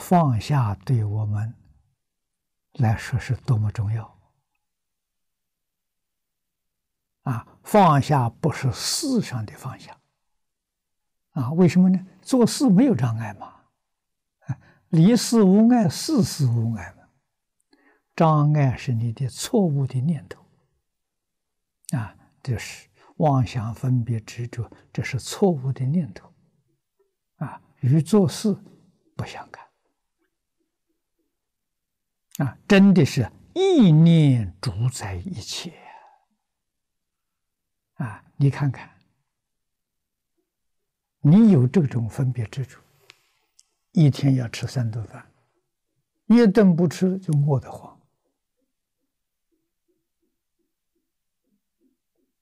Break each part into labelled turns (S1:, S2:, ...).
S1: 放下对我们来说是多么重要啊！放下不是事上的放下啊？为什么呢？做事没有障碍嘛，离事无碍，事事无碍嘛。障碍是你的错误的念头啊，这是妄想、分别、执着，这是错误的念头啊，与做事不相干。啊，真的是意念主宰一切啊！你看看，你有这种分别执着，一天要吃三顿饭，一顿不吃就饿得慌，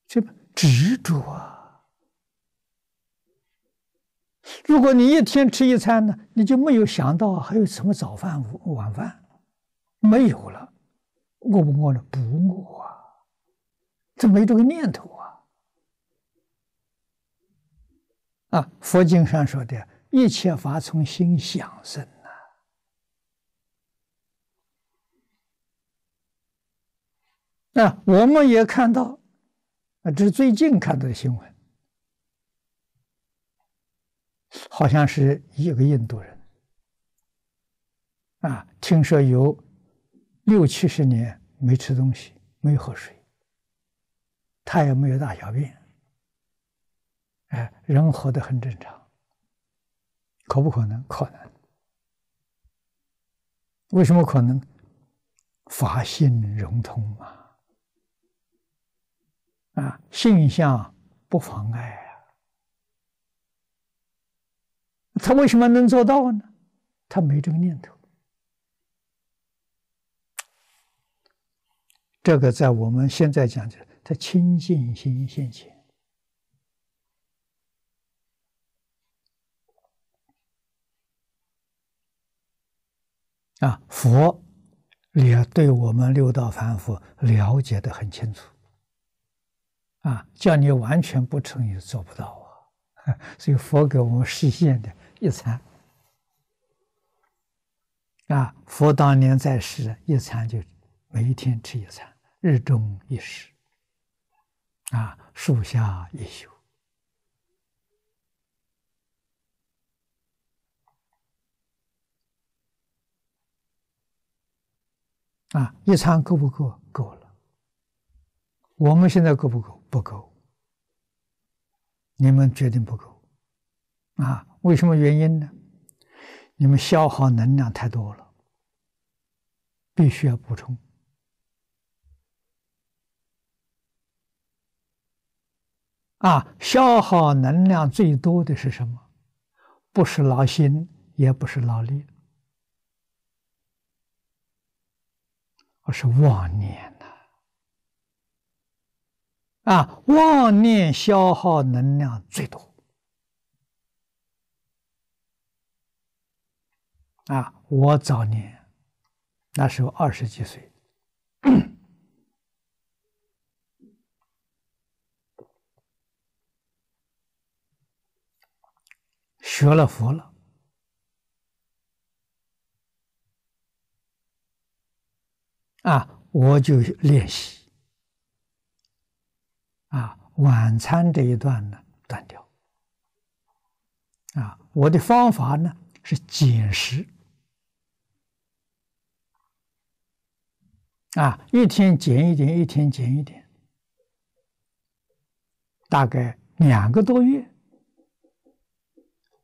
S1: 这执着啊！如果你一天吃一餐呢，你就没有想到还有什么早饭、午晚饭。没有了，饿不饿呢？不饿啊，这没这个念头啊！啊，佛经上说的一切法从心想生呐。啊，我们也看到，啊，这是最近看到的新闻，好像是一个印度人，啊，听说有。六七十年没吃东西，没喝水，他也没有大小便，哎，人活得很正常，可不可能？可能。为什么可能？法性融通嘛，啊，性相不妨碍啊。他为什么能做到呢？他没这个念头。这个在我们现在讲的，他清净心现前。啊，佛也对我们六道凡夫了解得很清楚。啊，叫你完全不成也做不到啊，所以佛给我们实现的一餐。啊，佛当年在世，一餐就每一天吃一餐。日中一食，啊，树下一宿，啊，一餐够不够？够了。我们现在够不够？不够。你们决定不够，啊？为什么原因呢？你们消耗能量太多了，必须要补充。啊，消耗能量最多的是什么？不是劳心，也不是劳力，而是妄念呐！啊，妄念消耗能量最多。啊，我早年那时候二十几岁。学了佛了，啊，我就练习，啊，晚餐这一段呢断掉，啊，我的方法呢是减食，啊，一天减一点，一天减一点，大概两个多月。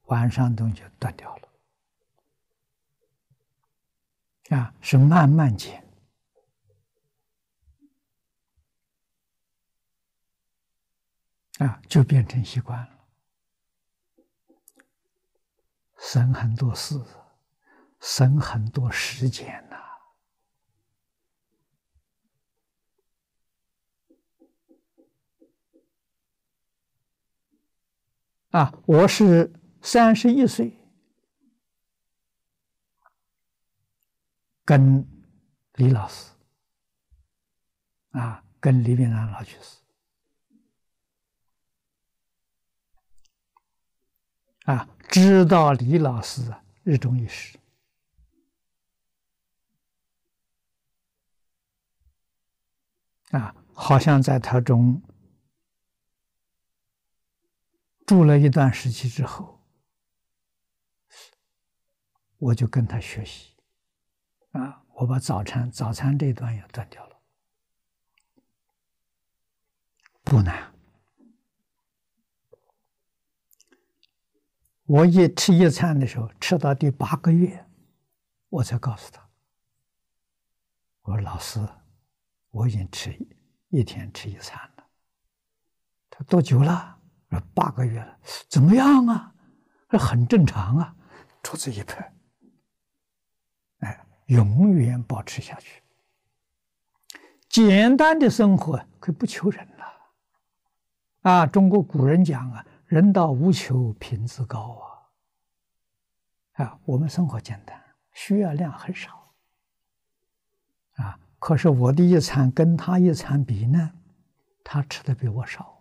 S1: 晚上东西就断掉了，啊，是慢慢减，啊，就变成习惯了，省很多事，省很多时间呐，啊，我是。三十一岁，跟李老师啊，跟李炳南老去世啊，知道李老师啊，日中一时。啊，好像在他中住了一段时期之后，我就跟他学习，啊，我把早餐早餐这一段也断掉了，不难。我一吃一餐的时候，吃到第八个月，我才告诉他。我说：“老师，我已经吃一天吃一餐了。”他：“多久了？”说：“八个月了。”怎么样啊？这很正常啊。桌子一拍，永远保持下去。简单的生活可以不求人了。啊，中国古人讲啊，“人到无求，品自高”啊。啊，我们生活简单，需要量很少。啊！可是我的一餐跟他一餐比呢，他吃的比我少。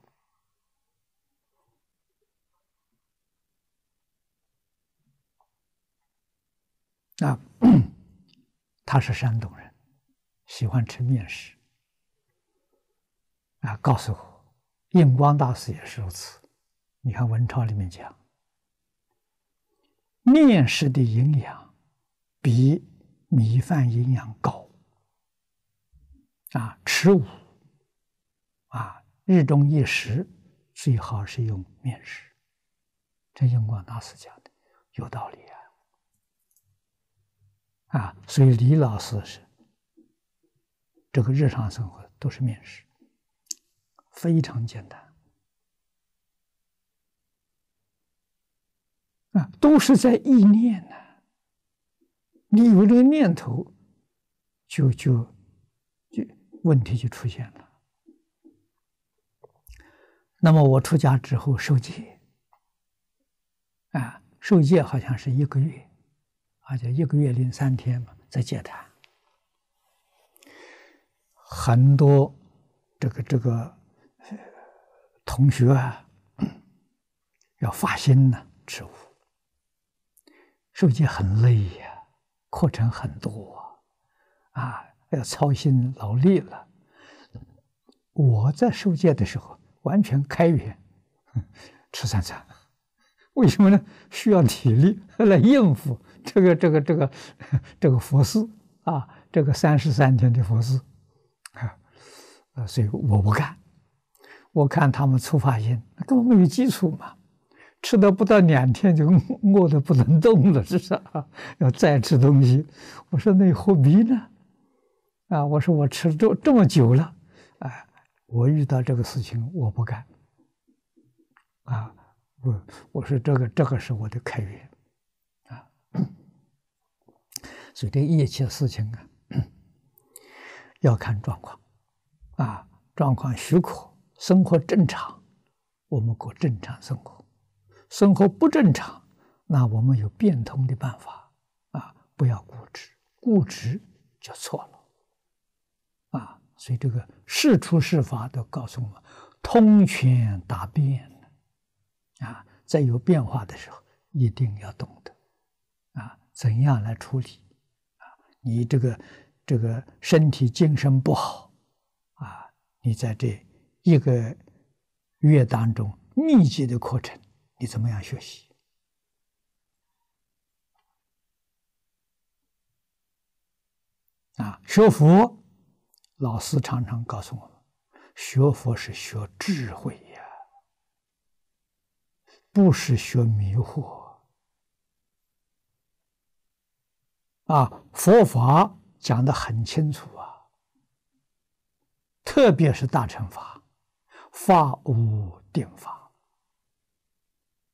S1: 啊，他是山东人，喜欢吃面食。啊，告诉我，印光大师也是如此。你看文钞里面讲，面食的营养比米饭营养高。啊，吃五啊，日中一食最好是用面食。这印光大师讲的有道理啊！啊，所以李老师是这个日常生活都是面食，非常简单啊，都是在意念呢、你有这个念头，就就就。问题就出现了。那么我出家之后受戒，啊，受戒好像是一个月，而且一个月零三天嘛，在戒坛，很多这个这个同学啊，要发心呢，持五，受戒很累呀，课程很多啊。要操心劳力了。我在受戒的时候完全开源，吃三餐。为什么呢？需要体力 来应付这个这个这个这个佛事啊，这个三十三天的佛事啊，所以我不干。我看他们出发心根本没有基础嘛，吃的不到两天就 饿得不能动了，是不是啊？要再吃东西，我说那何必呢？啊！我说我吃这这么久了，啊，我遇到这个事情我不干。啊，我我说这个这个是我的开源，啊，所以这一切事情啊，要看状况，啊，状况许可，生活正常，我们过正常生活；生活不正常，那我们有变通的办法，啊，不要固执，固执就错了。啊，所以这个事出世法都告诉我们，通权达变，啊，在有变化的时候，一定要懂得，啊，怎样来处理，啊，你这个这个身体精神不好，啊，你在这一个月当中密集的课程，你怎么样学习？啊，学佛。老师常常告诉我们，学佛是学智慧，不是学迷惑。啊，佛法讲得很清楚啊，特别是大乘法，法无定法。